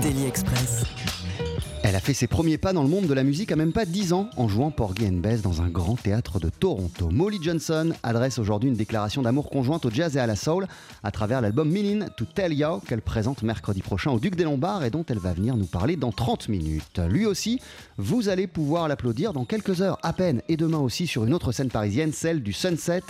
Daily Express. Elle a fait ses premiers pas dans le monde de la musique à même pas 10 ans en jouant Porgy and Bess dans un grand théâtre de Toronto. Molly Johnson adresse aujourd'hui une déclaration d'amour conjointe au jazz et à la soul à travers l'album Meaning to Tell You qu'elle présente mercredi prochain au Duc des Lombards et dont elle va venir nous parler dans 30 minutes. Lui aussi, vous allez pouvoir l'applaudir dans quelques heures à peine et demain aussi sur une autre scène parisienne, celle du Sunset.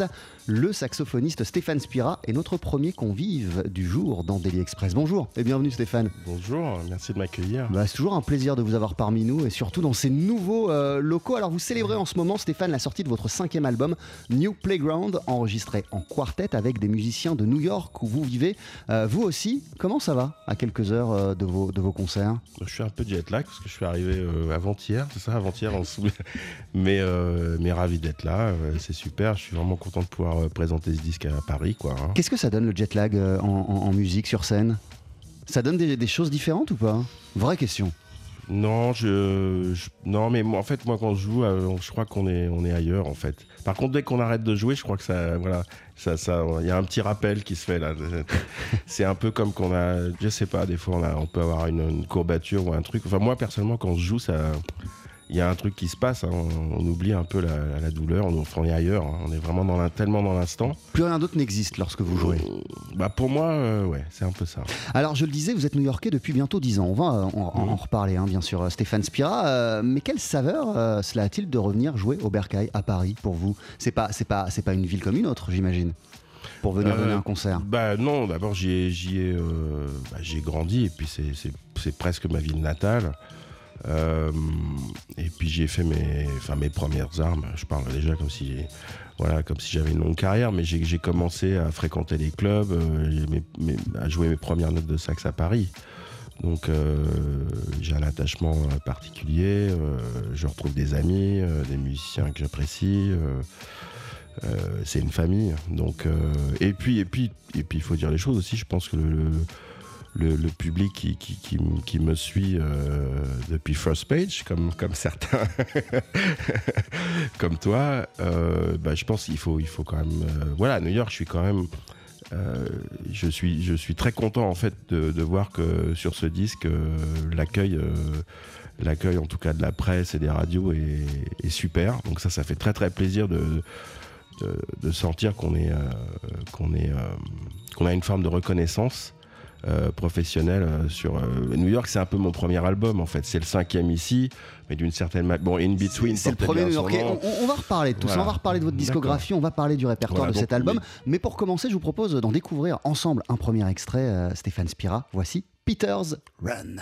Le saxophoniste Stéphane Spira est notre premier convive du jour dans Daily Express. Bonjour et bienvenue Stéphane. Bonjour, merci de m'accueillir. Bah, c'est toujours un plaisir de vous avoir parmi nous et surtout dans ces nouveaux euh, locaux. Alors vous célébrez en ce moment, Stéphane, la sortie de votre cinquième album, New Playground, enregistré en quartet avec des musiciens de New York où vous vivez. Euh, vous aussi, comment ça va à quelques heures euh, de, vos, de vos concerts? Je suis un peu jet lag parce que je suis arrivé avant-hier, c'est ça, avant-hier en sous. mais, mais ravi d'être là, c'est super. Je suis vraiment content de pouvoir présenter ce disque à Paris, quoi. hein. Qu'est-ce que ça donne le jet lag en, en- en musique sur scène? Ça donne des, des choses différentes ou pas? Vraie question. Non, je, non, mais moi, en fait, moi, quand je joue, euh, je crois qu'on est, on est ailleurs, en fait. Par contre, dès qu'on arrête de jouer, je crois que ça, voilà, ça, ça, il y a un petit rappel qui se fait là. C'est un peu comme qu'on a, je sais pas, des fois, on peut avoir une, une courbature ou un truc. Enfin, moi, personnellement, quand je joue, ça, il y a un truc qui se passe. hein. On, on oublie un peu la, la douleur. On, enfin, on est ailleurs. hein. On est vraiment dans tellement dans l'instant. Plus rien d'autre n'existe lorsque vous jouez. Bah, pour moi, euh, ouais, c'est un peu ça. Alors je le disais, vous êtes new-yorkais depuis bientôt 10 ans. On va euh, en, reparler, hein, bien sûr, euh, Stéphane Spira. Euh, mais quelle saveur euh, cela a-t-il de revenir jouer au Bercail à Paris pour vous? C'est pas, c'est pas, c'est pas une ville comme une autre, j'imagine, pour venir Euh, donner un concert. Bah non, d'abord j'y ai, j'y ai, euh, bah, j'ai grandi et puis c'est, c'est, c'est presque ma ville natale. Euh, et puis j'ai fait mes, enfin mes premières armes. Je parle déjà comme si, voilà, comme si j'avais une longue carrière, mais j'ai, commencé à fréquenter les clubs, euh, à jouer mes premières notes de sax à Paris. Donc euh, j'ai un attachement particulier. je retrouve des amis, des musiciens que j'apprécie. c'est une famille. Donc, et puis, et puis, et puis, il faut dire les choses aussi. Je pense que le, le- public qui, me suit euh, depuis First Page, comme, certains, comme toi, euh, bah, je pense qu'il faut, quand même. euh, voilà, New York, je suis quand même. je suis, très content en fait de, voir que sur ce disque, l'accueil, l'accueil en tout cas de la presse et des radios est, super. Donc ça, ça fait très très plaisir de, sentir qu'on a une forme de reconnaissance euh, professionnelle euh, sur euh, New York. C'est un peu mon premier album en fait. C'est le cinquième ici, mais d'une certaine manière. Bon, In Between. C'est le premier new-yorkais. nom. On, on va reparler de tout ça, on va reparler de votre discographie, on va parler du répertoire Voilà, de cet album. Mais pour commencer, je vous propose d'en découvrir ensemble un premier extrait, Stéphane Spira. Voici Peter's Run.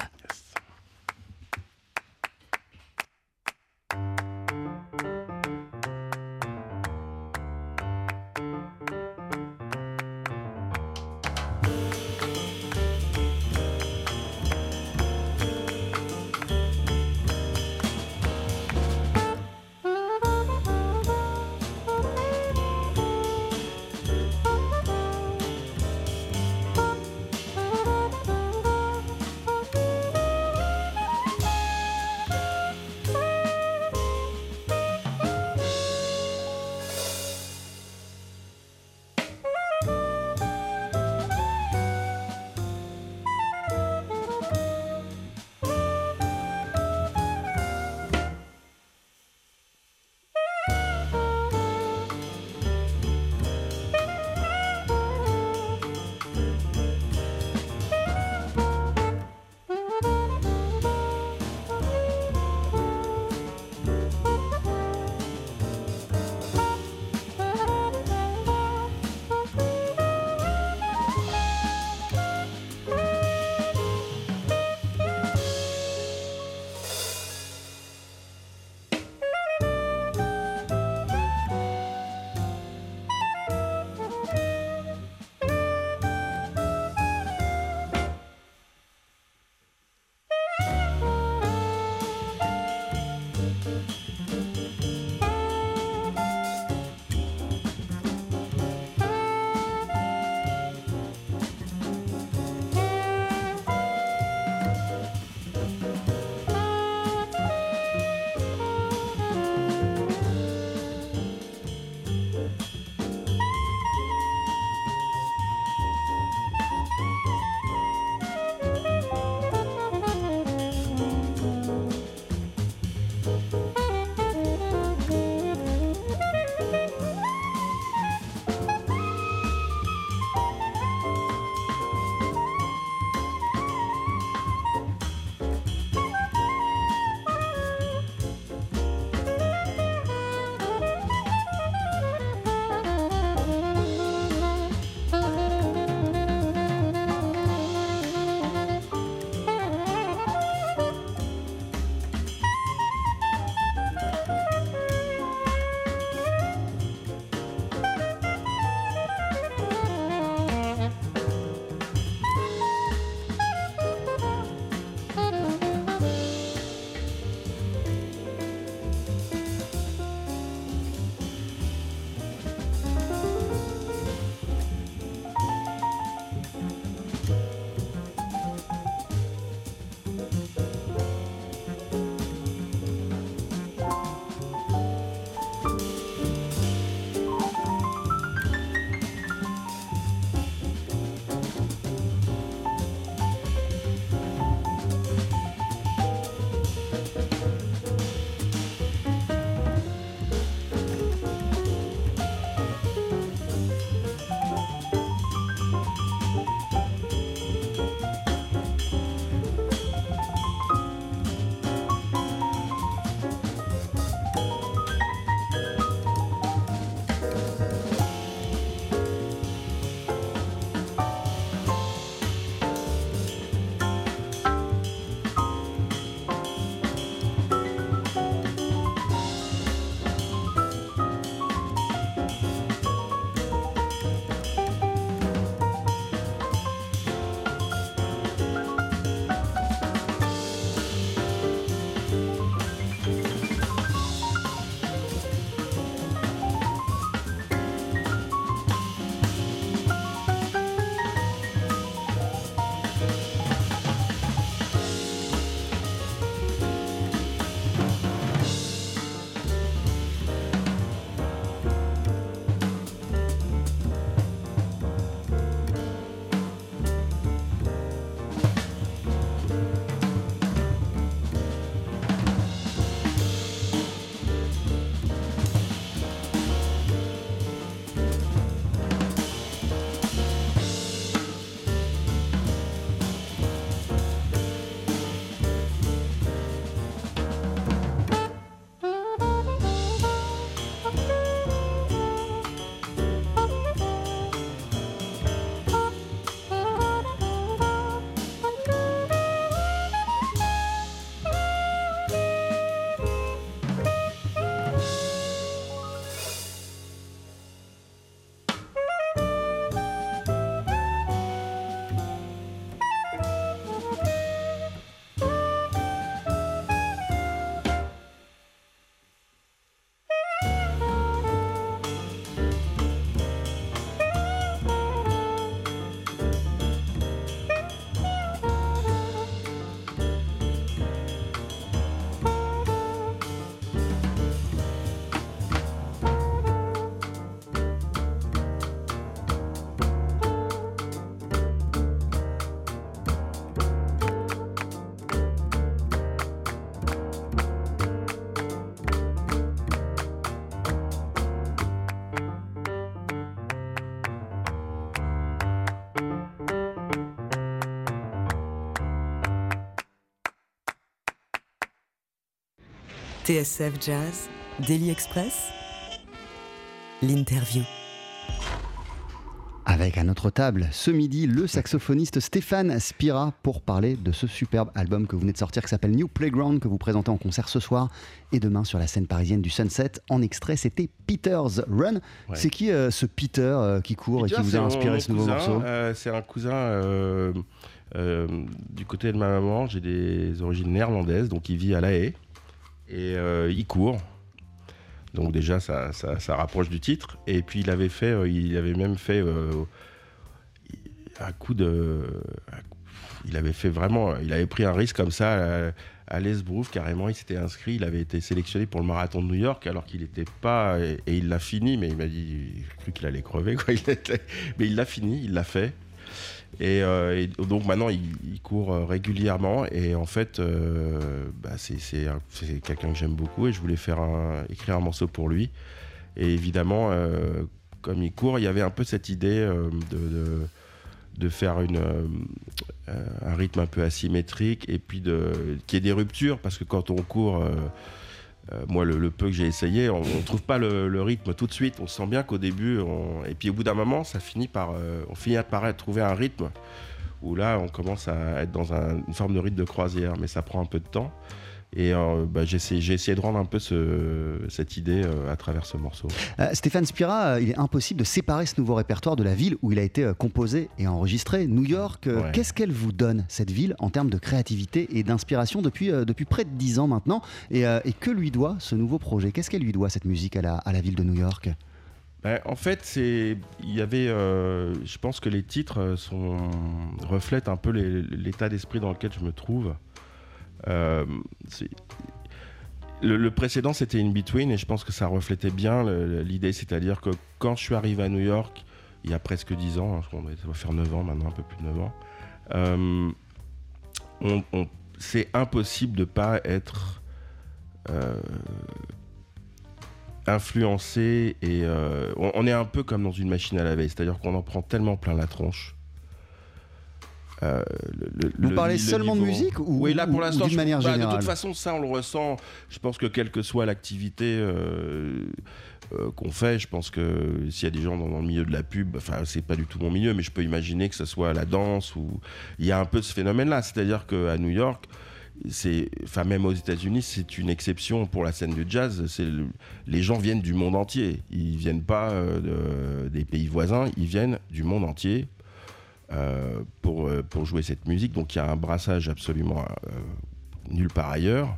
TSF Jazz, Daily Express, l'interview. Avec à notre table ce midi le saxophoniste Stéphane Spira pour parler de ce superbe album que vous venez de sortir qui s'appelle New Playground que vous présentez en concert ce soir et demain sur la scène parisienne du Sunset. En extrait, c'était Peter's Run. Ouais. C'est qui euh, ce Peter euh, qui court Peter, et qui vous a inspiré mon ce nouveau cousin, morceau? euh, C'est un cousin euh, euh, du côté de ma maman. J'ai des origines néerlandaises, donc il vit à La Haye et euh, il court. Donc déjà, ça, ça- rapproche du titre. Et puis il avait fait, euh, il avait même fait euh, un coup de, il avait fait vraiment, il avait pris un risque comme ça. À, à l'Esbrouf, carrément, il s'était inscrit, il avait été sélectionné pour le marathon de New York, alors qu'il n'était pas, et, il l'a fini, mais il m'a dit, j'ai cru qu'il allait crever, quoi. Mais il l'a fini, il l'a fait. Et, euh, et donc maintenant, il, court euh, régulièrement. Et en fait, euh, bah, c'est c'est un- c'est quelqu'un que j'aime beaucoup. Et je voulais faire écrire un morceau pour lui. Et évidemment, comme il court, il y avait un peu cette idée de, de, faire une, un rythme un peu asymétrique. Et puis qu'il y ait des ruptures. Parce que quand on court. Euh, moi, le, peu que j'ai essayé, on ne trouve pas le, rythme tout de suite. On sent bien qu'au début, on- et puis au bout d'un moment, ça finit par, euh, on finit par trouver un rythme où là, on commence à être dans un- une forme de rythme de croisière, mais ça prend un peu de temps. Et euh, bah, j'ai essayé, de rendre un peu ce- cette idée euh, à travers ce morceau. Euh, Stéphane Spira, il est impossible de séparer ce nouveau répertoire de la ville où il a été composé et enregistré, New York. Ouais. Qu'est-ce qu'elle vous donne, cette ville, en termes de créativité et d'inspiration depuis, depuis près de dix ans maintenant et, et que lui doit ce nouveau projet? Qu'est-ce qu'elle lui doit, cette musique, à la, à la ville de New York? Ben, en fait, c'est, il y avait, euh, je pense que les titres sont, reflètent un peu l'état d'esprit dans lequel je me trouve. Euh, le, précédent, c'était In Between, et je pense que ça reflétait bien l'idée, c'est-à-dire que quand je suis arrivé à New York, il y a presque 10 ans, hein, ça va faire 9 ans maintenant, un peu plus de 9 ans, euh, c'est impossible de ne pas être euh, influencé et on, on est un peu comme dans une machine à laver, c'est-à-dire qu'on en prend tellement plein la tronche. Euh, le- le- Vous le- parlez le seulement de musique ou- Oui, là ou- pour ou l'instant, bah, De toute façon, ça on le ressent. Je pense que quelle que soit l'activité euh, euh, qu'on fait, je pense que s'il y a des gens dans, dans le milieu de la pub, enfin c'est pas du tout mon milieu, mais je peux imaginer que ce soit la danse ou il y a un peu ce phénomène-là, c'est-à-dire qu'à New York, c'est, enfin même aux États-Unis, c'est une exception pour la scène du jazz. C'est le- les gens viennent du monde entier. Ils viennent pas euh, de- des pays voisins, ils viennent du monde entier pour euh, pour jouer cette musique. Donc il y a un brassage absolument euh, nulle part ailleurs.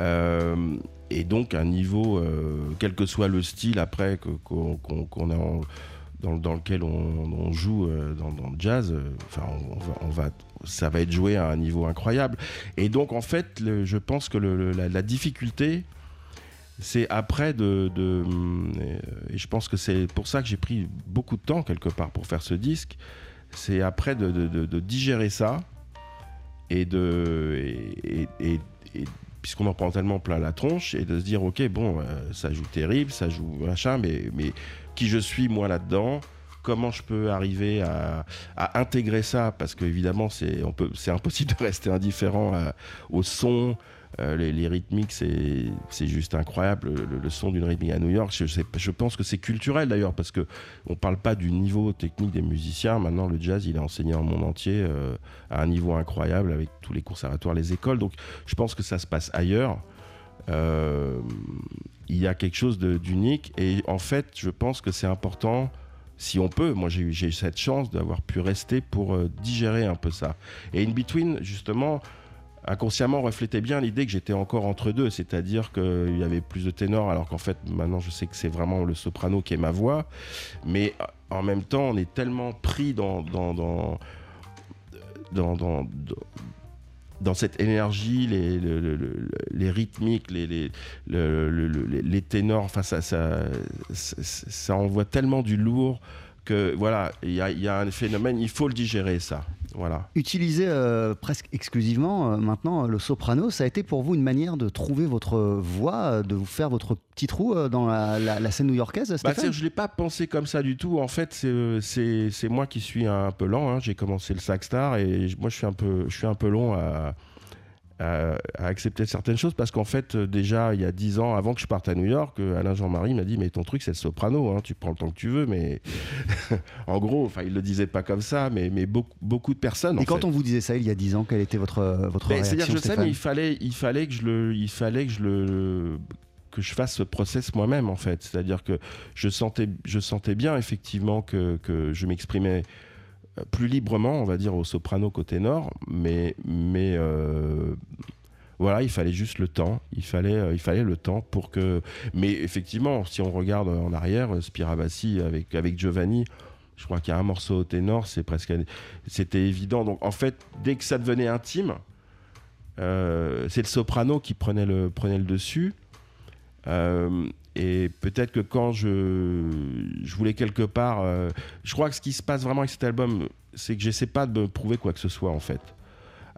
Euh, et donc un niveau, euh, quel que soit le style après qu'on qu'on- qu'on a en- dans, dans lequel on, joue euh, dans, dans le jazz, euh, enfin on, va, ça va être joué à un niveau incroyable. Et donc en fait, je pense que la difficulté, c'est après de, de- et je pense que c'est pour ça que j'ai pris beaucoup de temps quelque part pour faire ce disque. C'est après de, digérer ça et de puisqu'on en prend tellement plein la tronche et de se dire ok bon euh, ça joue terrible ça joue machin mais mais qui je suis moi là-dedans? Comment je peux arriver à, intégrer ça? Parce que évidemment c'est c'est impossible de rester indifférent à- au son euh, les, rythmiques c'est juste incroyable le, son d'une rythmique à New York. Je, pense que c'est culturel d'ailleurs parce que on parle pas du niveau technique des musiciens. Maintenant le jazz il est enseigné le monde entier euh, à un niveau incroyable avec tous les conservatoires les écoles. Donc je pense que ça se passe ailleurs. Euh, il y a quelque chose d'unique. Et en fait je pense que c'est important si on peut, moi j'ai eu cette chance d'avoir pu rester pour digérer un peu ça. Et In Between, justement, inconsciemment reflétait bien l'idée que j'étais encore entre deux, c'est-à-dire qu'il y avait plus de ténors, alors qu'en fait maintenant je sais que c'est vraiment le soprano qui est ma voix, mais euh, en même temps on est tellement pris dans, dans, dans, dans, dans- cette énergie, les, le- le- le- les rythmiques, les, les, le- le- le- les- les ténors, enfin ça, ça envoie tellement du lourd que voilà, il y a, il y a un phénomène, il faut le digérer ça. Voilà. Utiliser euh, presque exclusivement euh, maintenant le soprano, ça a été pour vous une manière de trouver votre voix, euh, de vous faire votre petit trou euh, dans la, la- la scène new-yorkaise, Bah, je ne l'ai pas pensé comme ça du tout. En fait, c'est- moi qui suis un peu lent. hein. J'ai commencé le Saxstar et j- moi, je suis un peu, je suis un peu long à, à, à accepter certaines choses parce qu'en fait, euh, déjà, il y a dix ans, avant que je parte à New York, euh, Alain Jean-Marie m'a dit Mais ton truc, c'est le soprano, hein, tu prends le temps que tu veux. Mais en gros, enfin, il le disait pas comme ça, mais, mais beaucoup, beaucoup de personnes. Et en quand fait. on vous disait ça il y a 10 ans, quelle était votre, votre Ben, réaction C'est-à-dire, je sais, Stéphane mais il fallait, il fallait que je le, il fallait que je le, que je fasse ce process moi-même en fait. C'est-à-dire que je sentais, je sentais bien effectivement que, que je m'exprimais plus librement, on va dire, au soprano côté nord, mais, mais euh, voilà, il fallait juste le temps. Il fallait, euh, il fallait le temps pour que. Mais effectivement, si on regarde en arrière, euh, Spiravassi avec Giovanni. Je crois qu'il y a un morceau au ténor, c'est presque, c'était évident. Donc en fait, dès que ça devenait intime, c'est le soprano qui prenait le, dessus. Et peut-être que quand je, je voulais quelque part. euh, je crois que ce qui se passe vraiment avec cet album, c'est que j'essaie pas de me prouver quoi que ce soit en fait.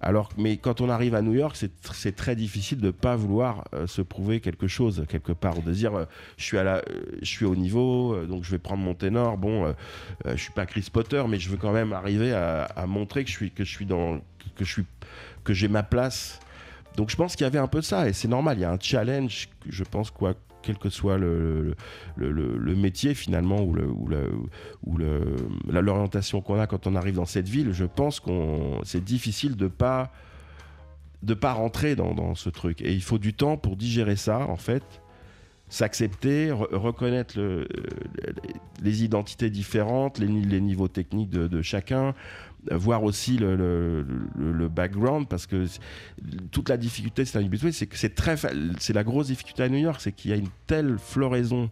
Alors, mais quand on arrive à New York, c'est tr- c'est très difficile de pas vouloir euh, se prouver quelque chose quelque part, ou de dire euh, je suis à la, je suis au niveau, donc je vais prendre mon ténor. Bon, je suis pas Chris Potter, mais je veux quand même arriver à, à montrer que je que que j'ai ma place. Donc je pense qu'il y avait un peu ça et c'est normal. Il y a un challenge, je pense quoi, quel que soit le, métier finalement ou ou l'orientation qu'on a quand on arrive dans cette ville. Je pense qu'on c'est difficile de pas de pas rentrer dans, ce truc et il faut du temps pour digérer ça en fait s'accepter, re- reconnaître le- les identités différentes, les, les niveaux techniques de, de chacun, euh, voir aussi le, background, parce que toute la difficulté, c'est habitué, c'est que c'est très, c'est la grosse difficulté à New York, c'est qu'il y a une telle floraison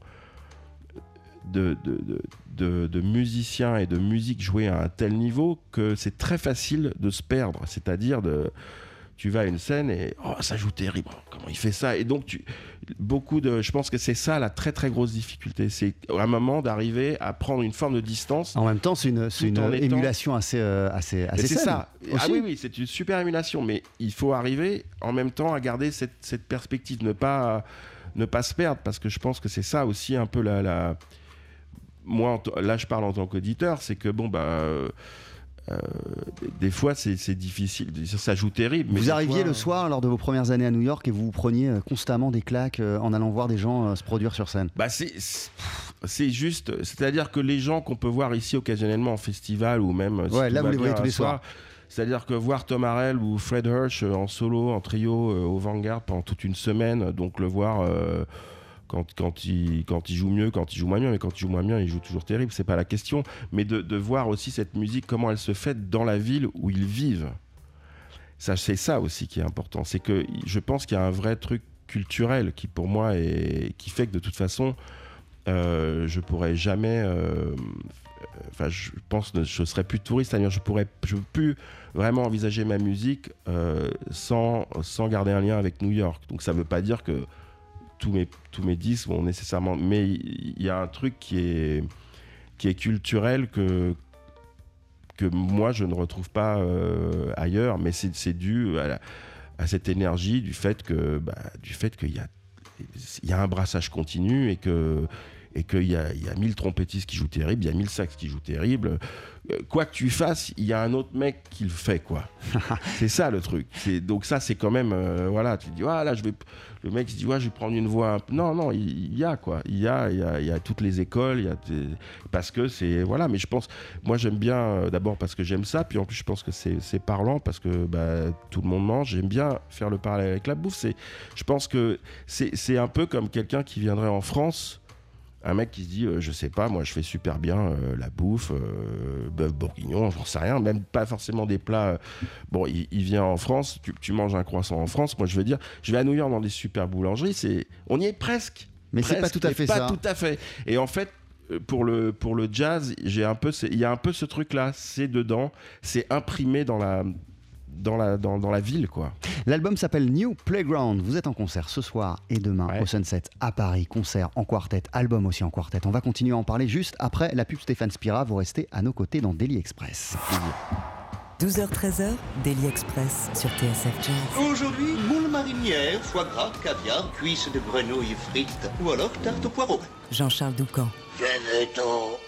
de, de, de- de- de musiciens et de musique jouée à un tel niveau que c'est très facile de se perdre, c'est-à-dire de tu vas à une scène et oh ça joue terrible comment il fait ça? Et donc tu beaucoup de je pense que c'est ça la très très grosse difficulté c'est à un moment d'arriver à prendre une forme de distance En même temps, c'est une, étant- émulation assez, euh, assez, assez c'est ça. Ah oui, oui, c'est une super émulation, mais il faut arriver en même temps à garder cette, cette perspective, ne pas, ne pas se perdre, parce que je pense que c'est ça aussi un peu la. la... Moi, là, je parle en tant qu'auditeur, c'est que bon, bah. euh, euh, des- fois, c'est difficile. Ça, joue terrible. mais Vous arriviez fois, le soir lors de vos premières années à New York et vous vous preniez euh, constamment des claques euh, en allant voir des gens se produire sur scène? Bah c'est juste, c'est-à-dire que les gens qu'on peut voir ici occasionnellement en festival ou même si Ouais, là, vous les voyez tous les soir, soirs. C'est-à-dire que voir Tom Harrell ou Fred Hirsch en solo, en trio au Vanguard pendant toute une semaine, donc le voir euh, quand, quand, il, quand il joue mieux, quand il joue moins bien, mais quand il joue moins bien, il joue toujours terrible, c'est pas la question, mais de, de voir aussi cette musique, comment elle se fait dans la ville où ils vivent. Ça, c'est ça aussi qui est important. C'est que je pense qu'il y a un vrai truc culturel qui, pour moi, est, qui fait que de toute façon, euh, je pourrais jamais. euh, Enfin, je pense que je serais plus touriste, c'est-à-dire je pourrais, je plus vraiment envisager ma musique euh, sans, sans garder un lien avec New York. Donc ça veut pas dire que tous mes, tous mes disques vont nécessairement. Mais il y a un truc qui est, qui est culturel que, que moi je ne retrouve pas euh, ailleurs, mais c'est dû à, à cette énergie du fait que bah, du fait qu'il y a il y a un brassage continu et que et qu'il y y a mille trompettistes qui jouent terrible, il y a mille sax qui jouent terrible. Euh, Quoi que tu fasses, il y a un autre mec qui le fait, quoi. c'est ça le truc. Donc ça, c'est quand même, euh, voilà, tu te dis, ah là, je vais, le mec se dit, ouais, je vais prendre une voix. Non, non, il, y a quoi. Il y a, il y a, il y a toutes les écoles, il y a des- parce que c'est, voilà. Mais je pense, moi j'aime bien, euh, d'abord parce que j'aime ça, puis en plus je pense que c'est parlant parce que bah, tout le monde mange. J'aime bien faire le parallèle avec la bouffe. C'est, je pense que c'est un peu comme quelqu'un qui viendrait en France un mec qui se dit, euh, je sais pas, moi je fais super bien euh, la bouffe, euh, bœuf bourguignon, j'en sais rien, même pas forcément des plats. euh, bon, il, il vient en France, tu, tu manges un croissant en France, moi je veux dire, je vais à New York dans des super boulangeries, c'est, on y est presque. Mais c'est pas tout à fait pas ça. tout à fait. Et en fait, pour le, pour le jazz, j'ai un peu, il y a un peu ce truc-là, c'est dedans, c'est imprimé dans la, dans la, dans, dans la ville, quoi. L'album s'appelle New Playground. Vous êtes en concert ce soir et demain Ouais. au Sunset à Paris. Concert en quartet, album aussi en quartet. On va continuer à en parler juste après la pub Stéphane Spira. Vous restez à nos côtés dans Daily Express. 12h-13h, Daily Express sur TSF Jazz. Aujourd'hui, moule marinière, foie gras, caviar, cuisses de grenouille frites ou alors tarte au poireau. Jean-Charles Doucan. Venez-t'en.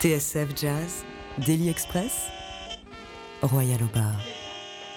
TSF Jazz, Daily Express, Royal au bar.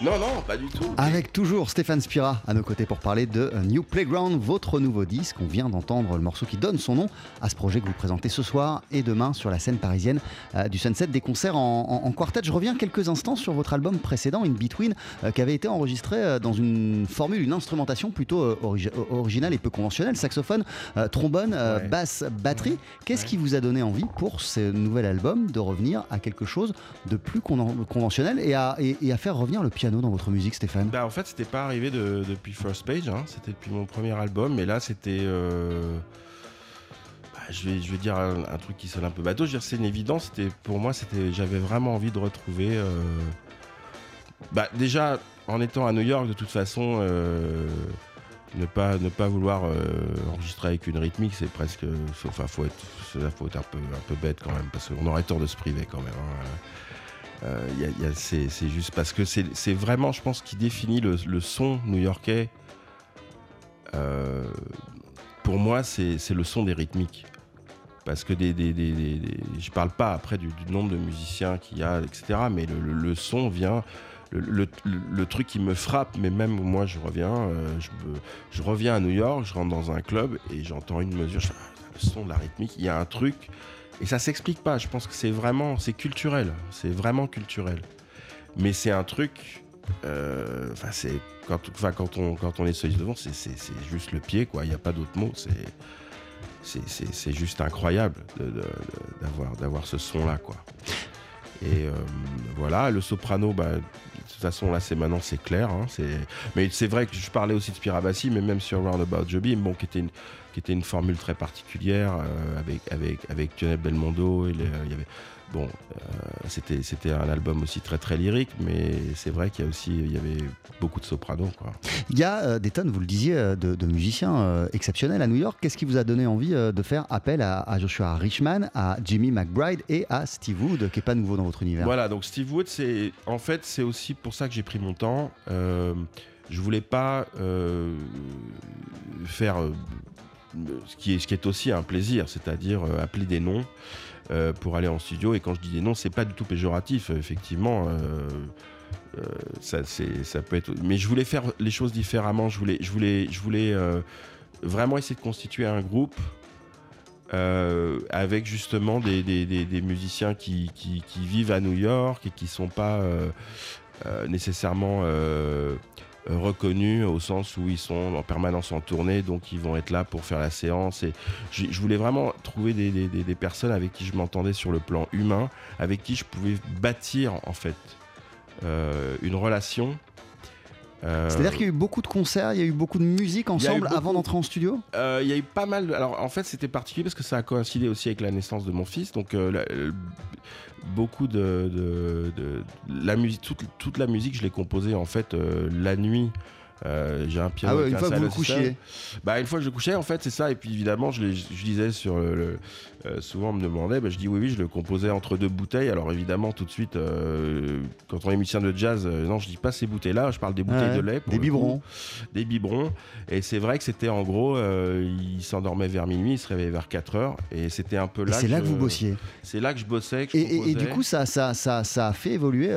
Non, non, pas du tout. Avec toujours Stéphane Spira à nos côtés pour parler de New Playground, votre nouveau disque. On vient d'entendre le morceau qui donne son nom à ce projet que vous présentez ce soir et demain sur la scène parisienne euh, du Sunset, des concerts en, en- en quartet. Je reviens quelques instants sur votre album précédent, In Between, euh, qui avait été enregistré euh, dans une formule, une instrumentation plutôt euh, origi- originale et peu conventionnelle. Saxophone, euh, trombone, euh, Ouais. basse, batterie. Qu'est-ce Ouais. qui vous a donné envie pour ce nouvel album de revenir à quelque chose de plus con- conventionnel et à, et- et à faire revenir le piano dans votre musique, Stéphane? Bah, en fait, c'était pas arrivé de- depuis First Page, hein. c'était depuis mon premier album, mais là, c'était. euh, bah, je, vais, dire un, truc qui sonne un peu bateau. Je veux c'est une évidence. C'était pour moi, c'était, j'avais vraiment envie de retrouver. euh, Bah, déjà, en étant à New York, de toute façon, euh, ne pas ne pas vouloir enregistrer avec une rythmique, c'est presque. Enfin, faut être, faut être un peu un peu bête quand même, parce qu'on aurait tort de se priver quand même. hein. Euh, c'est juste parce que c'est vraiment, je pense, qui définit le, son new-yorkais. Euh, pour moi, c'est le son des rythmiques. Parce que des, des, je parle pas après du, nombre de musiciens qu'il y a, etc. Mais le, son vient, le, truc qui me frappe. Mais même moi, je reviens, euh, je, reviens à New York, je rentre dans un club et j'entends une mesure. je Ah, le son de la rythmique, il y a un truc et ça s'explique pas. Je pense que c'est vraiment, c'est culturel. C'est vraiment culturel. Mais c'est un truc. euh, Enfin, c'est quand, on quand on est soliste devant, c'est juste le pied, quoi. Il n'y a pas d'autre mot. C'est juste incroyable d'avoir d'avoir ce son là, quoi. Et euh, voilà, le soprano, bah, de toute façon là, c'est maintenant c'est clair. hein, mais c'est vrai que je parlais aussi de Spirabassi, mais même sur Roundabout Joby, bon, qui était une qui était une formule très particulière euh, avec avec avec Lionel Belmondo et les- il y avait bon euh, c'était c'était un album aussi très très lyrique mais c'est vrai qu'il y a aussi il y avait beaucoup de soprano quoi Il y a euh, des tonnes, vous le disiez, euh, de, de musiciens euh, exceptionnels à New York. Qu'est-ce qui vous a donné envie euh, de faire appel à, à Joshua Richman, à Jimmy McBride et à Steve Wood, qui n'est pas nouveau dans votre univers? Voilà, donc Steve Wood, c'est en fait c'est aussi pour ça que j'ai pris mon temps. Euh, je voulais pas euh, faire euh, ce qui est aussi un plaisir, c'est-à-dire euh, appeler des noms euh, pour aller en studio. Et quand je dis des noms, c'est pas du tout péjoratif, effectivement. euh, ça, peut être. Mais je voulais faire les choses différemment. Je voulais, je voulais, je voulais vraiment essayer de constituer un groupe avec justement des, musiciens qui, vivent à New York et qui sont pas nécessairement reconnus au sens où ils sont en permanence en tournée, donc ils vont être là pour faire la séance. Et je, je voulais vraiment trouver des, des- personnes avec qui je m'entendais sur le plan humain, avec qui je pouvais bâtir en fait euh, une relation. Euh, C'est-à-dire qu'il y a eu beaucoup de concerts, il y a eu beaucoup de musique ensemble avant d'entrer en studio? Euh, Il y a eu pas mal. de- Alors en fait, c'était particulier parce que ça a coïncidé aussi avec la naissance de mon fils. Donc euh, la- euh, beaucoup de, de- de- la musique, toute, toute la musique, je l'ai composée en fait euh, la nuit. Euh, j'ai un piano. Ah ouais, une un fois que vous couchiez. Bah une fois que je couchais en fait c'est ça et puis évidemment je, je disais sur le- euh, souvent on me demandait bah, je dis oui oui je le composais entre deux bouteilles alors évidemment tout de suite euh, quand on est musicien de jazz euh, non je dis pas ces bouteilles là je parle des bouteilles Ouais, de lait pour des coup biberons. des biberons. Et c'est vrai que c'était en gros, il s'endormait vers minuit, il se réveillait vers 4 heures. Et c'était un peu là. c'est là que vous bossiez. C'est là que je bossais. Que je Et, et- et du coup, ça, ça, ça, ça a fait évoluer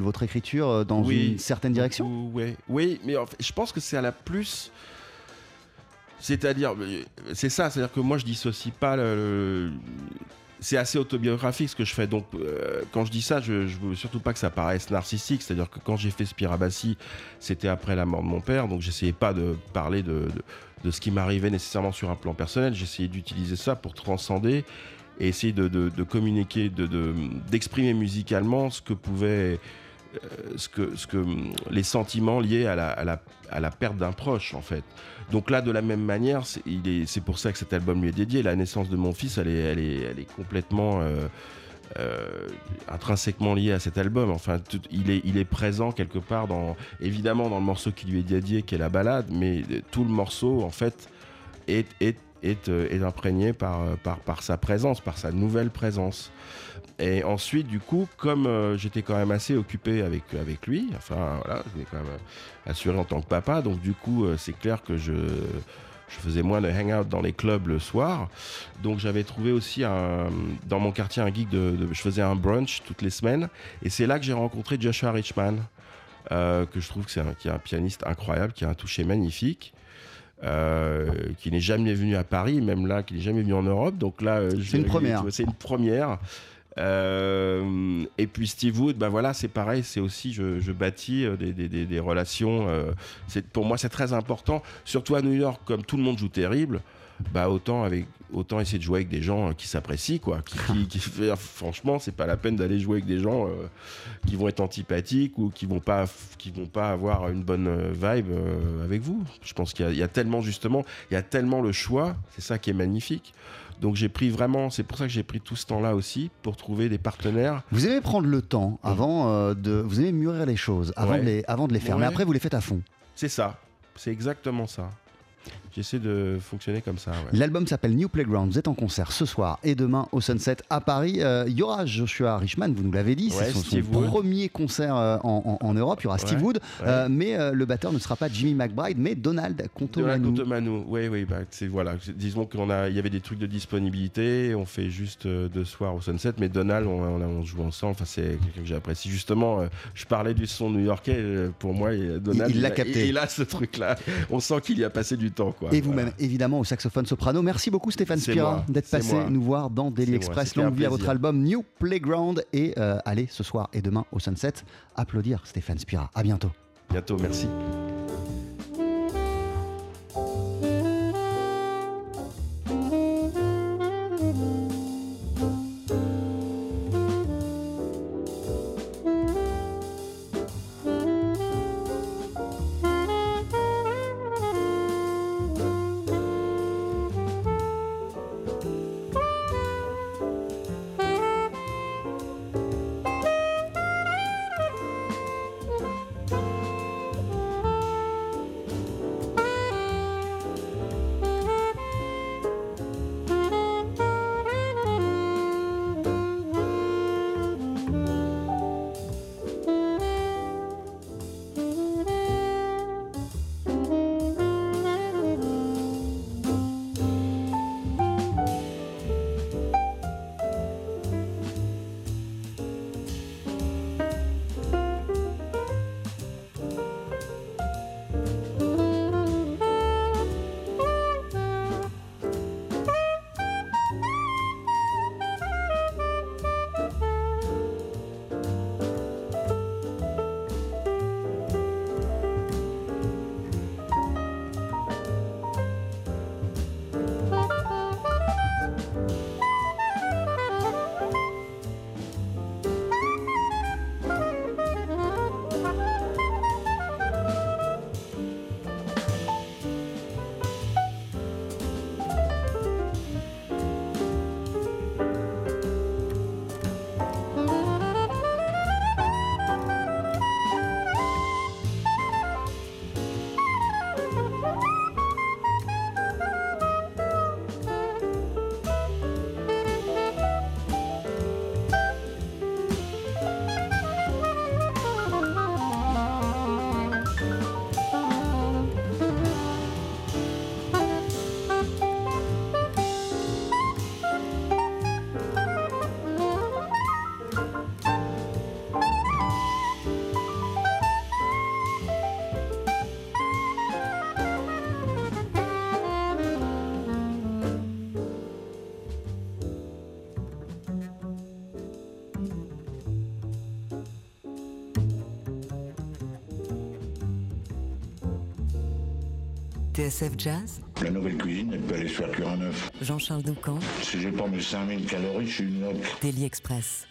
votre écriture dans Oui, une certaine direction? Ouais. Oui, mais en fait, je pense que c'est à la plus. C'est-à-dire, euh, c'est ça, c'est-à-dire que moi je dissocie pas C'est assez autobiographique ce que je fais. Donc, euh, quand je dis ça, je, je veux surtout pas que ça paraisse narcissique. C'est-à-dire que quand j'ai fait Spirabassi, c'était après la mort de mon père. Donc, j'essayais pas de parler de, ce qui m'arrivait nécessairement sur un plan personnel. J'essayais d'utiliser ça pour transcender et essayer de, de- communiquer, de- de- d'exprimer musicalement ce que pouvait ce que, ce que hum, les sentiments liés à la, à la, à la perte d'un proche en fait. Donc là de la même manière, c'est, pour ça que cet album lui est dédié. La naissance de mon fils, elle est, elle est, elle complètement euh, euh, intrinsèquement liée à cet album. Enfin, tout- il, est, il est présent quelque part dans, évidemment dans le morceau qui lui est dédié, qui est la balade, mais euh, tout le morceau en fait est, est, est, euh, est imprégné par, euh, par, par sa présence, par sa nouvelle présence. Et ensuite, du coup, comme euh, j'étais quand même assez occupé avec, avec lui, enfin voilà, je voulais quand même euh, assurer en tant que papa, donc du coup, euh, c'est clair que je, je faisais moins de hangout dans les clubs le soir. Donc j'avais trouvé aussi un, dans mon quartier un geek de, de- je faisais un brunch toutes les semaines et c'est là que j'ai rencontré Joshua Richman euh, que je trouve que c'est un, qui est un pianiste incroyable qui a un toucher magnifique. euh, qui n'est jamais venu à Paris, même là, qui n'est jamais venu en Europe. Donc là, euh, je- une première. C'est une première. Euh, et puis Steve Wood, bah voilà, c'est pareil, c'est aussi, je, je bâtis euh, des, des- des- des relations. euh, c'est pour moi, c'est très important, surtout à New York, comme tout le monde joue terrible. Bah autant avec autant essayer de jouer avec des gens qui s'apprécient quoi. Qui, qui- qui- franchement, c'est pas la peine d'aller jouer avec des gens euh, qui vont être antipathiques ou qui vont pas qui vont pas avoir une bonne vibe avec vous. Je pense qu'il y, a tellement justement, il y a tellement le choix. C'est ça qui est magnifique. Donc j'ai pris vraiment, c'est pour ça que j'ai pris tout ce temps-là aussi pour trouver des partenaires. Vous aimez prendre le temps avant euh, de. Vous aimez mûrir les choses avant, Ouais. de, les, avant de les faire. Mais après, vous les faites à fond. C'est ça. C'est exactement ça. J'essaie de fonctionner comme ça. ouais. L'album s'appelle New Playground. Vous êtes en concert ce soir et demain au Sunset à Paris. Euh, Il y aura Joshua Richman, vous nous l'avez dit. Ouais, c'est son, premier concert euh, en, en- en Europe. Il y aura Steve Ouais, Wood. Euh, mais euh, le batteur ne sera pas Jimmy McBride, mais Donald Contomanu. Contomano. Oui, oui, bah, voilà. Disons qu'on a, il y avait des trucs de disponibilité. On fait juste deux soirs au Sunset, mais Donald, on, on, a- on joue ensemble. Enfin, c'est quelqu'un que j'apprécie. Justement, je parlais du son new-yorkais. pour moi, Donald, Il- l'a a- capté. Il, il a ce truc-là. On sent qu'il y a passé du temps, quoi. Et vous-même, Voilà. évidemment, au saxophone soprano. Merci beaucoup, Stéphane Spira, d'être passé moi. nous voir dans Daily Express. Longue vie à votre album New Playground. Et euh, allez, ce soir et demain au Sunset, applaudir Stéphane Spira. À bientôt. Bientôt, merci. TSF Jazz, La nouvelle cuisine, elle peut aller se faire cuire un œuf. Jean-Charles Doucan, Si j'ai pas mes 5000 calories, je suis une note. Daily Express.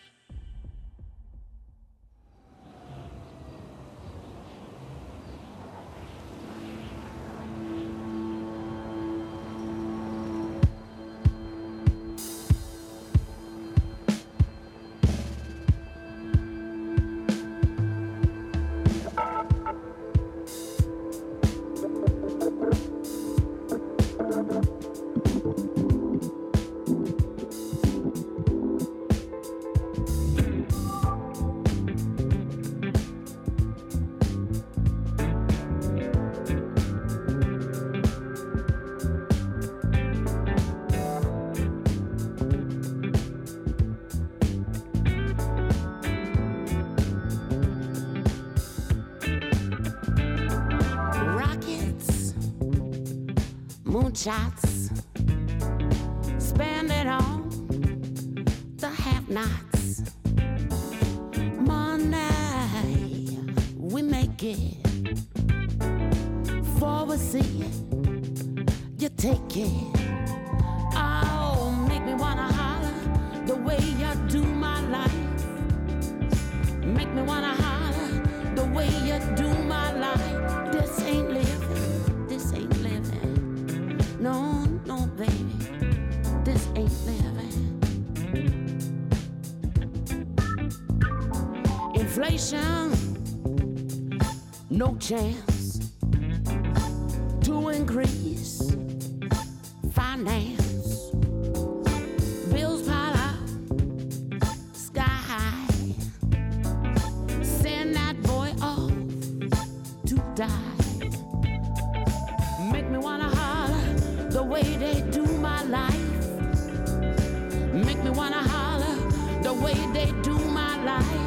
shots. Chance to increase finance. Bills pile up, sky high. Send that boy off to die. Make me wanna holler the way they do my life. Make me wanna holler the way they do my life.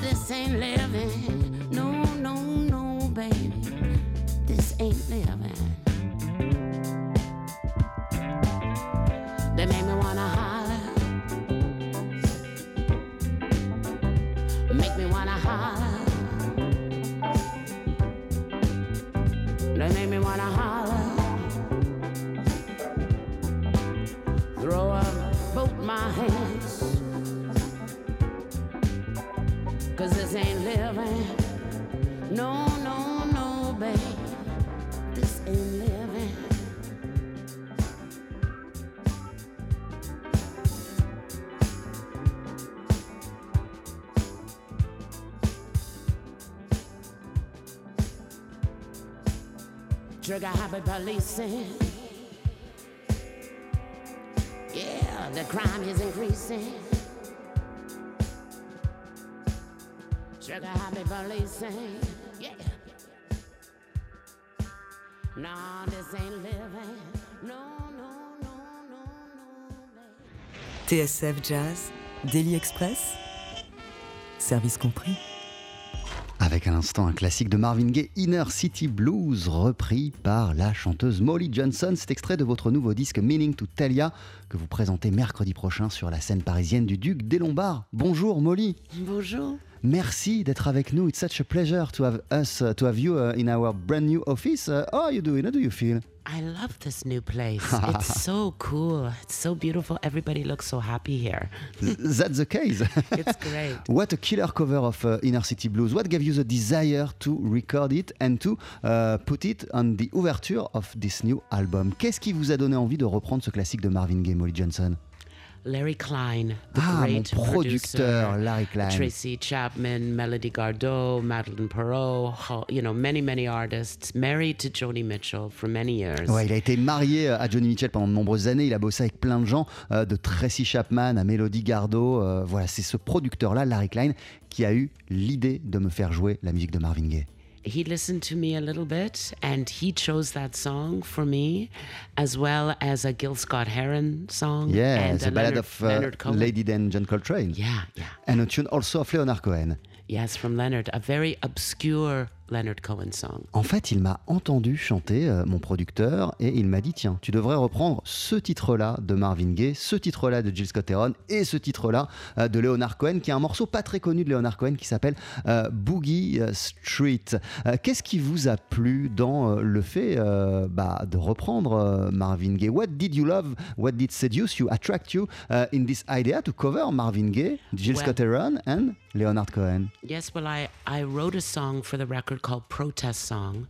This ain't living. No, no, no, baby. This ain't living. They make me wanna holler. Make me wanna holler. They make me wanna holler. Throw up both my hands. Crime is increasing. TSF Jazz, Daily Express, service compris. Avec à l'instant un classique de Marvin Gaye, Inner City Blues, repris par la chanteuse Molly Johnson. C'est extrait de votre nouveau disque Meaning to Talia que vous présentez mercredi prochain sur la scène parisienne du Duc des Lombards. Bonjour Molly. Bonjour. Merci d'être avec nous. It's such a pleasure to have us, to have you uh, in our brand new office. Uh, how are you doing? How do you feel? I love this new place. it's so cool. It's so beautiful. Everybody looks so happy here. That's the case. It's great. What a killer cover of uh, Inner City Blues. What gave you the desire to record it and to uh, put it on the overture of this new album? Qu'est-ce qui vous a donné envie de reprendre ce classique de Marvin Gaye, Molly Johnson? Larry Klein, the Ah, mon great producteur, Larry Klein. Tracy Chapman, Melody Gardot, Madeline Perot, ho- you know, many, many artists, married to Joni Mitchell for many years. Ouais, il a été marié à Johnny Mitchell pendant de nombreuses années. Il a bossé avec plein de gens, euh, de Tracy Chapman à Melody Gardot. euh, voilà, c'est ce producteur-là, Larry Klein, qui a eu l'idée de me faire jouer la musique de Marvin Gaye. He listened to me a little bit and he chose that song for me as well as a Gil Scott Heron song Yeah, and the a ballad Leonard, of uh, Leonard Cohen. Lady Dan John Coltrane. Yeah, yeah. And a tune also of Leonard Cohen. Yes, from Leonard, a very obscure Leonard Cohen song. En fait, il m'a entendu chanter, euh, mon producteur, et il m'a dit tiens, tu devrais reprendre ce titre-là de Marvin Gaye, ce titre-là de Jill Scott Heron et ce titre-là euh, de Leonard Cohen, qui est un morceau pas très connu de Leonard Cohen qui s'appelle euh, Boogie Street. Qu'est-ce qui vous a plu dans le fait bah, de reprendre Marvin Gaye? What did you love? What did seduce you, attract you uh, in this idea to cover Marvin Gaye, Jill Well- Scott Heron and Leonard Cohen? Yes, well, I, I wrote a song for the record called Protest Song,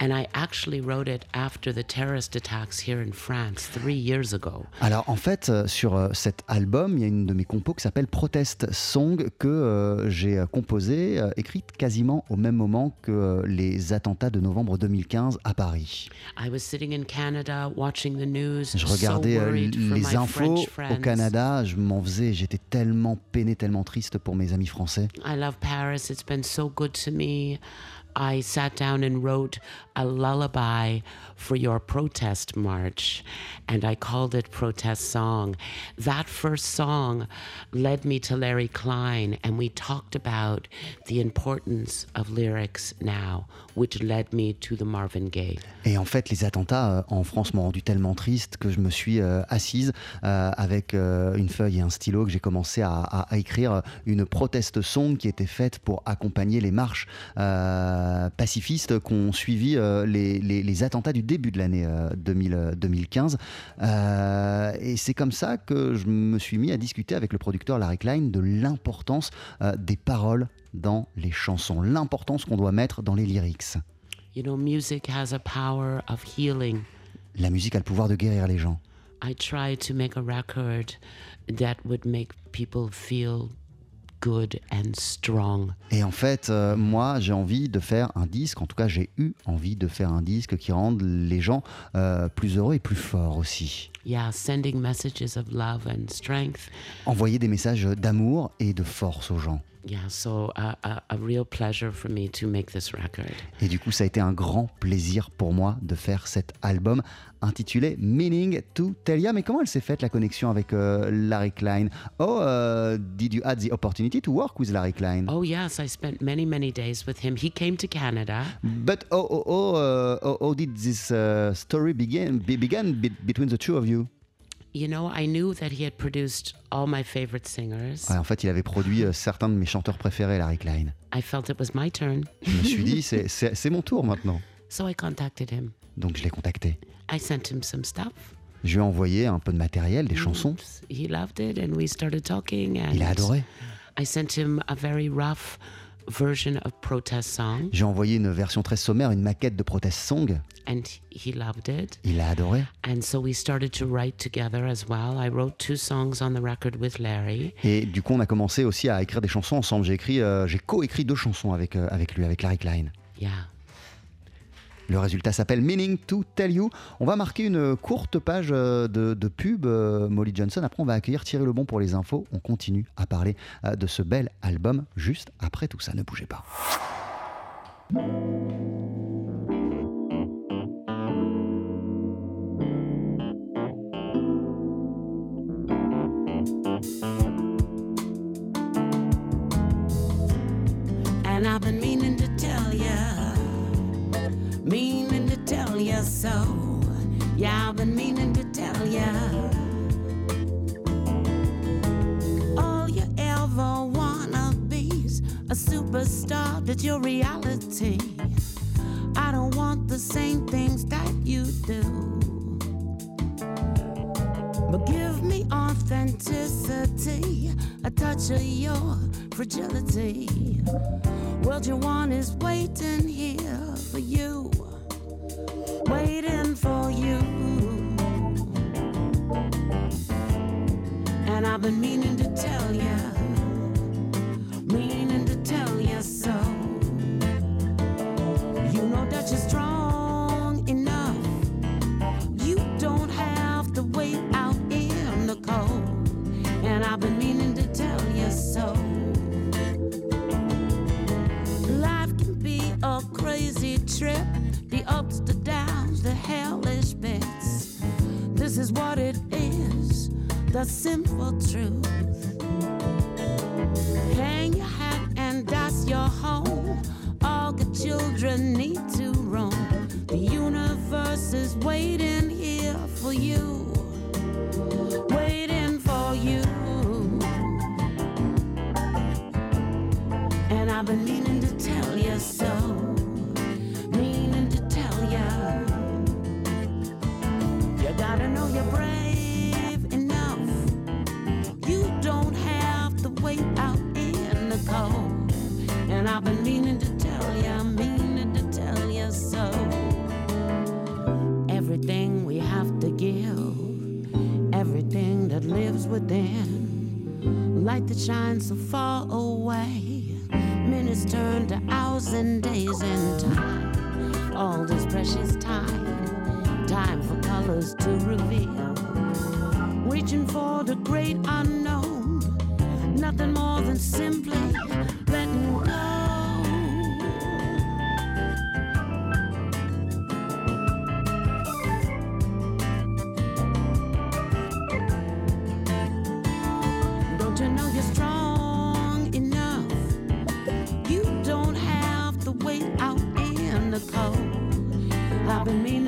and I actually wrote it after the terrorist attacks here in France three years ago. Alors en fait, euh, sur euh, cet album, il y a une de mes compos qui s'appelle Protest Song que euh, j'ai composée, euh, écrite quasiment au même moment que euh, les attentats de novembre 2015 à Paris. I was sitting in Canada watching the news, Je regardais worried for les my infos au. Canada, je m'en faisais, j'étais tellement peiné, tellement triste pour mes amis français. I love Paris. It's been so good to me. I sat down and wrote a lullaby for your protest march, and I called it Protest Song. That first song led me to Larry Klein, and we talked about the importance of lyrics now, which led me to the Marvin Gaye. Et en fait, les attentats euh, en France m'ont rendu tellement triste que je me suis euh, assise euh, avec une feuille et un stylo que j'ai commencé à, écrire une protest song qui était faite pour accompagner les marches pacifistes qu'ont suivi les, attentats du début de l'année euh, 2000, euh, 2015. Euh, et c'est comme ça que je me suis mis à discuter avec le producteur Larry Klein de l'importance des paroles dans les chansons, l'importance qu'on doit mettre dans les lyrics. You know, music has a power of healing. La musique a le pouvoir de guérir les gens. I tried to make a record that would make people feel good and strong. Et en fait, euh, moi, j'ai envie de faire un disque, en tout cas, j'ai eu envie de faire un disque qui rende les gens euh, plus heureux et plus forts aussi. Yeah, sending messages of love and strength. Envoyer des messages d'amour et de force aux gens. Yeah, so a, a, a real pleasure for me to make this record. Et du coup, ça a été un grand plaisir pour moi de faire cet album intitulé Meaning to Telia. Mais comment elle s'est faite la connexion avec euh, Larry Klein? Oh, uh, did you have the opportunity to work with Larry Klein? Oh, yes, I spent many, many days with him. He came to Canada. But oh, oh, oh, uh, oh, how did this uh, story begin, be, began be- between the two of you? You know, I knew that he had produced all my favorite singers. Ouais, en fait, il avait produit euh, certains de mes chanteurs préférés, Larry Klein. I felt it was my turn. Je me suis dit, c'est mon tour maintenant. So I contacted him. Donc je l'ai contacté. I sent him some stuff. Je lui ai envoyé un peu de matériel, des chansons. He loved it, and we started talking. And Il a adoré. I sent him a very rough version of protest song, J'ai envoyé une version très sommaire, une maquette de protest song. and he loved it. Il a adoré. And so we started to write together as well. I wrote two songs on the record with Larry. Et du coup, on a commencé aussi à écrire des chansons ensemble. J'ai écrit, euh, j'ai co-écrit deux chansons avec, euh, avec lui, avec Larry Klein. Yeah. Le résultat s'appelle Meaning to Tell You. On va marquer une courte page euh, de, pub, euh, Molly Johnson. Après, on va accueillir Thierry Lebon pour les infos. On continue à parler euh, de ce bel album juste après tout ça. Ne bougez pas. So. Yeah, I've been meaning to tell ya. All you ever wanna be's a superstar, that's your reality. I don't want the same things that you do. But give me authenticity, a touch of your fragility. World you want is waiting here for you, waiting for you. And I've been meaning to tell ya, True. To wait out in the cold. I've been meaning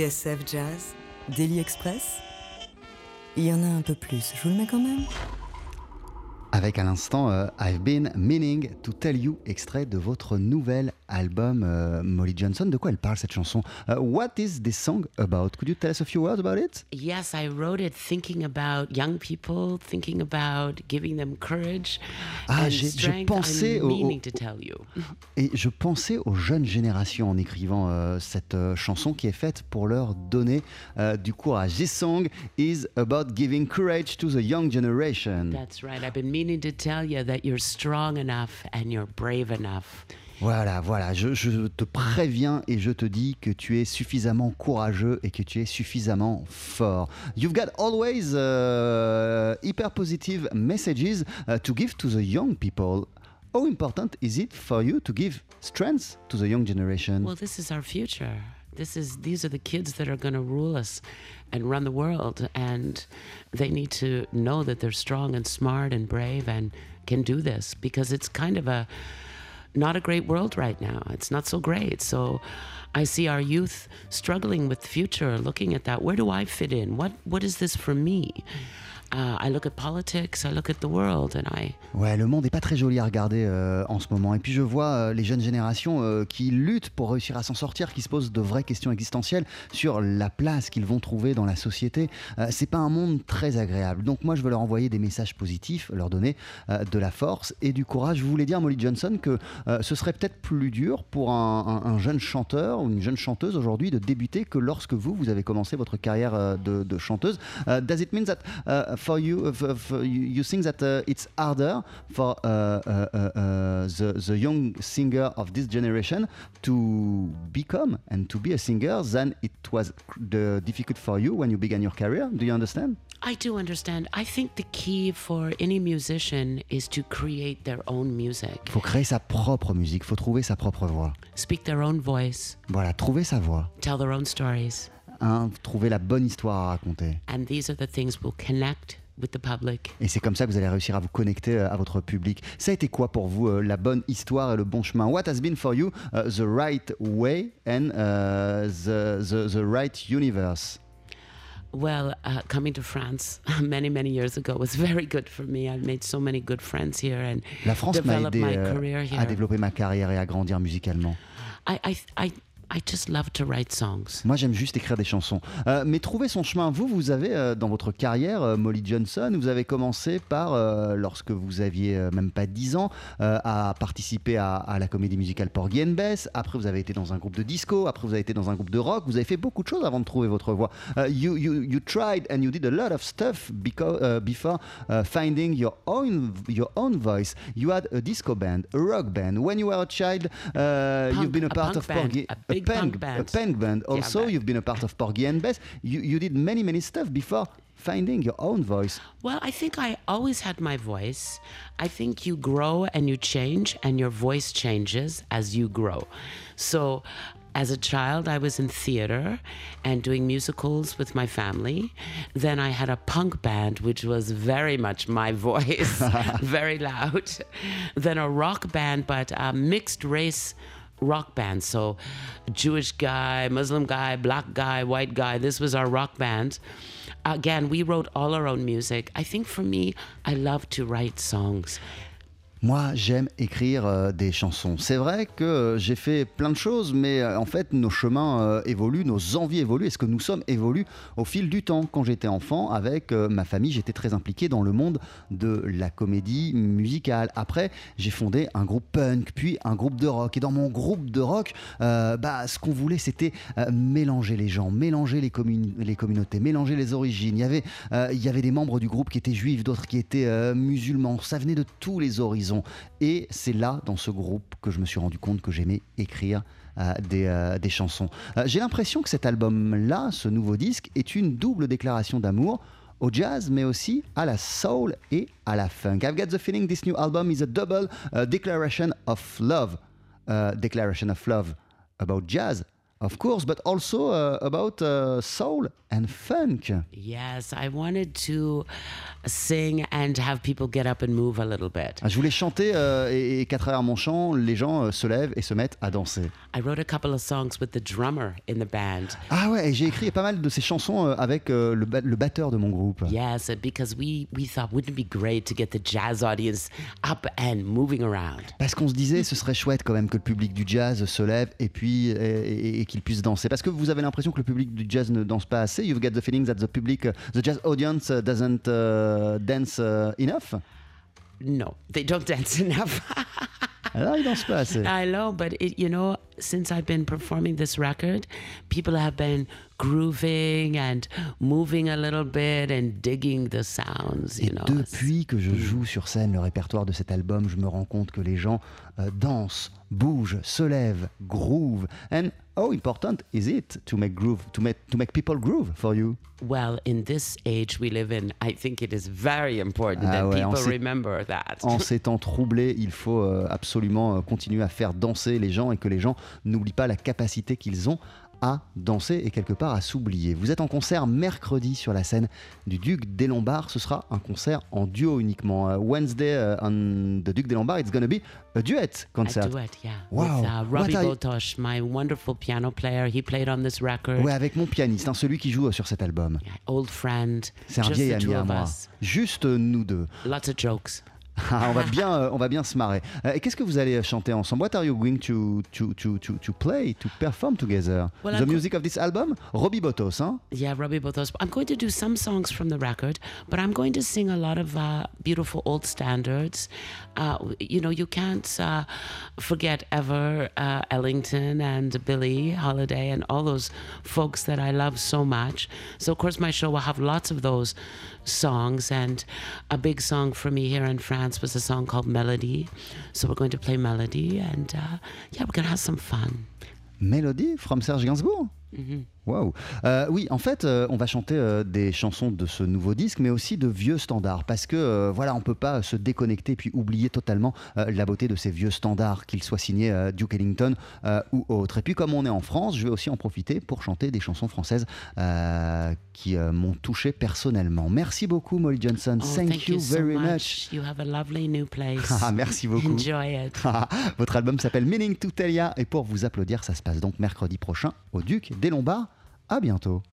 TSF Jazz, Daily Express. Il y en a un peu plus, je vous le mets quand même. Avec à l'instant euh, I've Been Meaning to Tell You, extrait de votre nouvel album euh, Molly Johnson. De quoi elle parle cette chanson? Euh, What is this song about? Could you tell us a few words about it? Yes, I wrote it thinking about young people, thinking about giving them courage Ah, and j'ai- je pensais au- meaning au- to tell you. Et je pensais aux jeunes générations en écrivant euh, cette euh, chanson qui est faite pour leur donner euh, du courage. This song is about giving courage to the young generation. That's right. I've been meaning to tell you that you're strong enough and you're brave enough. Voilà, voilà, je, je te préviens et je te dis que tu es suffisamment courageux et que tu es suffisamment fort. You've got always uh, hyper positive messages uh, to give to the young people. How important is it for you to give strength to the young generation? Well, this is our future. This is these are the kids that are going to rule us and run the world and they need to know that they're strong and smart and brave and can do this because it's kind of a not a great world right now. It's not so great. So I see our youth struggling with the future, looking at that. Where do I fit in? What what is this for me? I look at politics, I look at the world, and I Ouais, le monde n'est pas très joli à regarder euh, en ce moment. Et puis je vois euh, les jeunes générations euh, qui luttent pour réussir à s'en sortir, qui se posent de vraies questions existentielles sur la place qu'ils vont trouver dans la société. Euh, c'est pas un monde très agréable. Donc moi, je veux leur envoyer des messages positifs, leur donner euh, de la force et du courage. Je voulais dire, Molly Johnson, que euh, ce serait peut-être plus dur pour un, un- un jeune chanteur ou une jeune chanteuse aujourd'hui de débuter que lorsque vous, vous avez commencé votre carrière de, de chanteuse. Does it mean that for you, uh, you, you think that uh, it's harder for uh, uh, uh, uh, the, the young singer of this generation to become and to be a singer than it was the difficult for you when you began your career? Do you understand? I do understand. I think the key for any musician is to create their own music, Faut créer sa propre musique, faut trouver sa propre voix. speak their own voice, Voilà, trouver sa voix, tell their own stories. Hein, trouver la bonne histoire à raconter. And these are the things will connect with the public. Et c'est comme ça que vous allez réussir à vous connecter euh, à votre public. Ça a été quoi pour vous euh, la bonne histoire et le bon chemin? What has been for you uh, the right way and uh, the, the, the right universe? Well, uh, coming to France many, many years ago was very good for me. I made so many good friends here and La France m'a developed aidé my euh, career à développer ma carrière et à grandir musicalement. I, I, I, I just love to write songs. Moi, j'aime juste écrire des chansons. Euh, mais trouver son chemin, vous, vous avez euh, dans votre carrière, euh, Molly Johnson, vous avez commencé par, lorsque vous aviez même pas 10 ans, à participer à, à la comédie musicale Porgy and Bess. Après, vous avez été dans un groupe de disco. Après, vous avez été dans un groupe de rock. Vous avez fait beaucoup de choses avant de trouver votre voix. Euh, you, you, you tried and you did a lot of stuff because, uh, before uh, finding your own, your own voice. You had a disco band, a rock band. When you were a child, uh, Punk- you've been a, a part of band, Porgy, a big punk band. a punk band. Also, band. you've been a part of Porgy and Bess. You, you did many, many stuff before finding your own voice. Well, I think I always had my voice. I think you grow and you change, and your voice changes as you grow. So, as a child, I was in theater and doing musicals with my family. Then I had a punk band, which was very much my voice, very loud. Then a rock band, but a mixed race rock band. So, Jewish guy, Muslim guy, black guy, white guy. This was our rock band. Again, we wrote all our own music. I think for me, I love to write songs. Moi, j'aime écrire euh, des chansons. C'est vrai que euh, j'ai fait plein de choses, mais euh, en fait, nos chemins évoluent, nos envies évoluent, et ce que nous sommes évoluent au fil du temps. Quand j'étais enfant, avec ma famille, j'étais très impliqué dans le monde de la comédie musicale. Après, j'ai fondé un groupe punk, puis un groupe de rock. Et dans mon groupe de rock, bah, ce qu'on voulait, c'était mélanger les gens, mélanger les, commun- les communautés, mélanger les origines. Il y, avait, des membres du groupe qui étaient juifs, d'autres qui étaient musulmans. Ça venait de tous les horizons. Et c'est là, dans ce groupe, que je me suis rendu compte que j'aimais écrire euh, des, euh, des chansons. Euh, J'ai l'impression que cet album-là, ce nouveau disque, est une double déclaration d'amour au jazz, mais aussi à la soul et à la funk. I've got the feeling this new album is a double declaration of love. Declaration of love about jazz, of course, but also uh, about uh, soul and funk. Yes, I wanted to sing and have people get up and move a little bit. Je voulais chanter euh, et, et qu'à travers mon chant, les gens euh, se lèvent et se mettent à danser. I wrote a couple of songs with the drummer in the band. Ah ouais, et j'ai écrit pas mal de ces chansons euh, avec euh, le, le batteur de mon groupe. Yes, because we, we thought, wouldn't it be great to get the jazz audience up and moving around? Parce qu'on se disait, ce serait chouette quand même que le public du jazz se lève et puis et, et- et qu'il puisse danser. Parce que vous avez l'impression que le public du jazz ne danse pas assez. You've got the feeling that the public, uh, the jazz audience uh, doesn't uh, dance uh, enough? No, they don't dance enough. Alors, ils dansent pas assez. I know, but it, you know, since I've been performing this record, people have been grooving and moving a little bit and digging the sounds. You Et know, depuis que je joue sur scène le répertoire de cet album, je me rends compte que les gens euh, dansent, bougent, se lèvent, groove. And how important is it to make groove, to make to make people groove for you? well, in this age we live in, I think it is very important Ah that ouais, people remember that. En ces temps troublés, il faut euh, absolument euh, continuer à faire danser les gens et que les gens n'oublient pas la capacité qu'ils ont à danser et quelque part à s'oublier. Vous êtes en concert mercredi sur la scène du Duc des Lombards. Ce sera un concert en duo uniquement. Euh, Wednesday euh, on the Duc des Lombards, it's gonna be a duet concert. It, yeah. Wow. With uh, Robbie you- my wonderful piano player. He played on this record. Ouais, avec mon pianiste, hein, celui qui joue euh, sur cet album. Yeah, old friend. C'est un just vieil ami à moi. us. Juste nous deux. Lots of jokes. Ah, on va bien, euh, on va bien se marrer. Euh, et qu'est-ce que vous allez euh, chanter ensemble What are you going to to to to, to play, to perform together Well, The I'm music of this album, Robbie Botos, hein Yeah, Robbie Bothos. I'm going to do some songs from the record, but I'm going to sing a lot of uh, beautiful old standards. Uh, you know, you can't uh, forget ever uh, Ellington and Billie Holiday and all those folks that I love so much. So, of course, my show will have lots of those songs. And a big song for me here in France was a song called Melody. So we're going to play Melody, and uh, yeah, we're going to have some fun. Melody from Serge Gainsbourg Waouh Euh, Oui, en fait, euh, on va chanter euh, des chansons de ce nouveau disque, mais aussi de vieux standards, parce que euh, voilà, on peut pas se déconnecter puis oublier totalement la beauté de ces vieux standards, qu'ils soient signés Duke Ellington ou autres. Et puis, comme on est en France, je vais aussi en profiter pour chanter des chansons françaises qui m'ont touché personnellement. Merci beaucoup, Molly Johnson. Oh, thank, you, very much. much. You have a lovely new place. Ah, merci beaucoup. Enjoy it. Votre album s'appelle Meaning to Telia et pour vous applaudir, ça se passe donc mercredi prochain au Duc des Lombards. À bientôt.